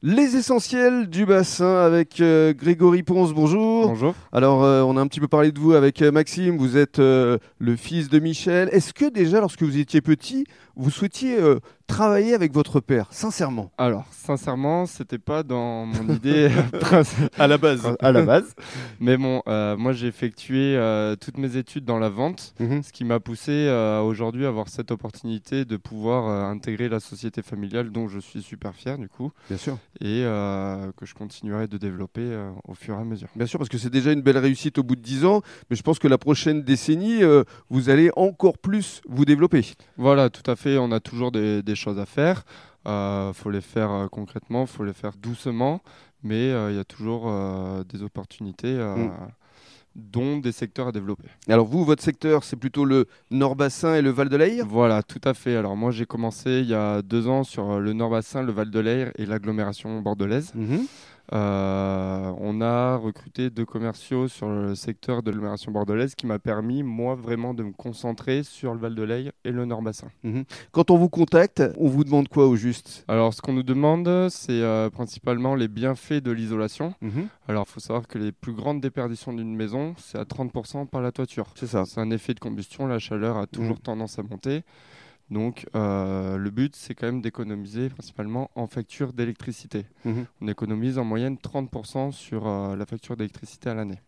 Les essentiels du bassin avec euh, Grégory Ponce, bonjour. Bonjour. Alors, euh, on a un petit peu parlé de vous avec euh, Maxime, vous êtes le fils de Michel. Est-ce que déjà, lorsque vous étiez petit, vous souhaitiez travailler avec votre père, sincèrement Alors, sincèrement, c'était pas dans mon idée princi- À la base. à la base. Mais bon, euh, moi j'ai effectué euh, toutes mes études dans la vente, Mhm. ce qui m'a poussé euh, aujourd'hui à avoir cette opportunité de pouvoir euh, intégrer la société familiale dont je suis super fier du coup Bien sûr. et euh, que je continuerai de développer euh, au fur et à mesure. Bien sûr, parce que c'est déjà une belle réussite au bout de 10 ans, mais je pense que la prochaine décennie, euh, vous allez encore plus vous développer. Voilà, tout à fait, on a toujours des, des choses à faire. Il faut les faire euh, concrètement, il faut les faire doucement, mais euh, il y a toujours euh, des opportunités, euh, Mm. dont des secteurs à développer. Alors vous, votre secteur, c'est plutôt le Nord-Bassin et le Val de l'Aïr Voilà, tout à fait. Alors moi j'ai commencé il y a deux ans sur euh, le Nord-Bassin, le Val de l'Air et l'agglomération bordelaise. Mhm. Euh, on a recruté deux commerciaux sur le secteur de l'agglomération bordelaise qui m'a permis, moi, vraiment de me concentrer sur le Val de l'Air et le Nord-Bassin. Quand on vous contacte, on vous demande quoi au juste? Alors, ce qu'on nous demande, c'est euh, principalement les bienfaits de l'isolation. Alors, il faut savoir que les plus grandes déperditions d'une maison, c'est à 30% par la toiture. C'est ça. C'est un effet de combustion, la chaleur a toujours Mhm. tendance à monter. Donc, euh, le but, c'est quand même d'économiser principalement en facture d'électricité. Mhm. On économise en moyenne 30% sur euh, la facture d'électricité à l'année.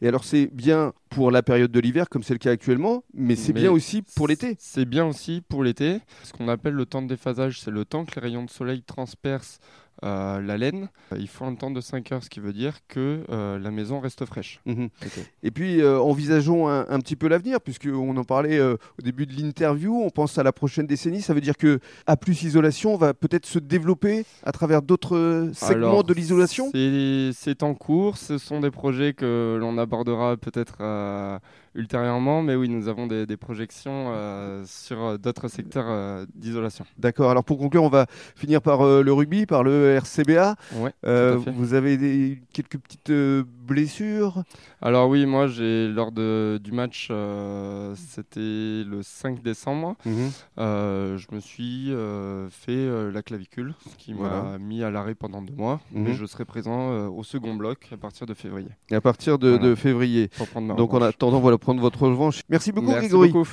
Et alors c'est bien pour la période de l'hiver, comme c'est le cas actuellement, mais c'est bien aussi pour l'été. C'est bien aussi pour l'été. Ce qu'on appelle le temps de déphasage, c'est le temps que les rayons de soleil transpercent euh, la laine. Il faut un temps de 5 heures, ce qui veut dire que euh, la maison reste fraîche. Mhm. Et puis euh, envisageons un, un petit peu l'avenir, puisqu'on en parlait euh, au début de l'interview, on pense à la prochaine décennie, ça veut dire que A plus isolation va peut-être se développer à travers d'autres segments Alors, de l'isolation? c'est- en cours. Ce sont des projets que l'on abordera peut-être ultérieurement. Mais oui, nous avons des, des projections euh, sur d'autres secteurs euh, d'isolation. D'accord, alors pour conclure, on va finir par euh, le rugby, par le RCBA. Ouais, Euh, vous avez des- quelques petites euh, blessures? Alors oui, moi, j'ai lors de, du match, euh, c'était le 5 décembre. Euh, je me suis fait la clavicule, ce qui Voilà. m'a mis à l'arrêt pendant deux mois. Mhm. Mais je serai présent au second bloc à partir de février Et à partir de, Voilà. de février. pour Donc en revanche. attendant, voilà, prendre votre revanche. Merci beaucoup Merci Grégory. beaucoup.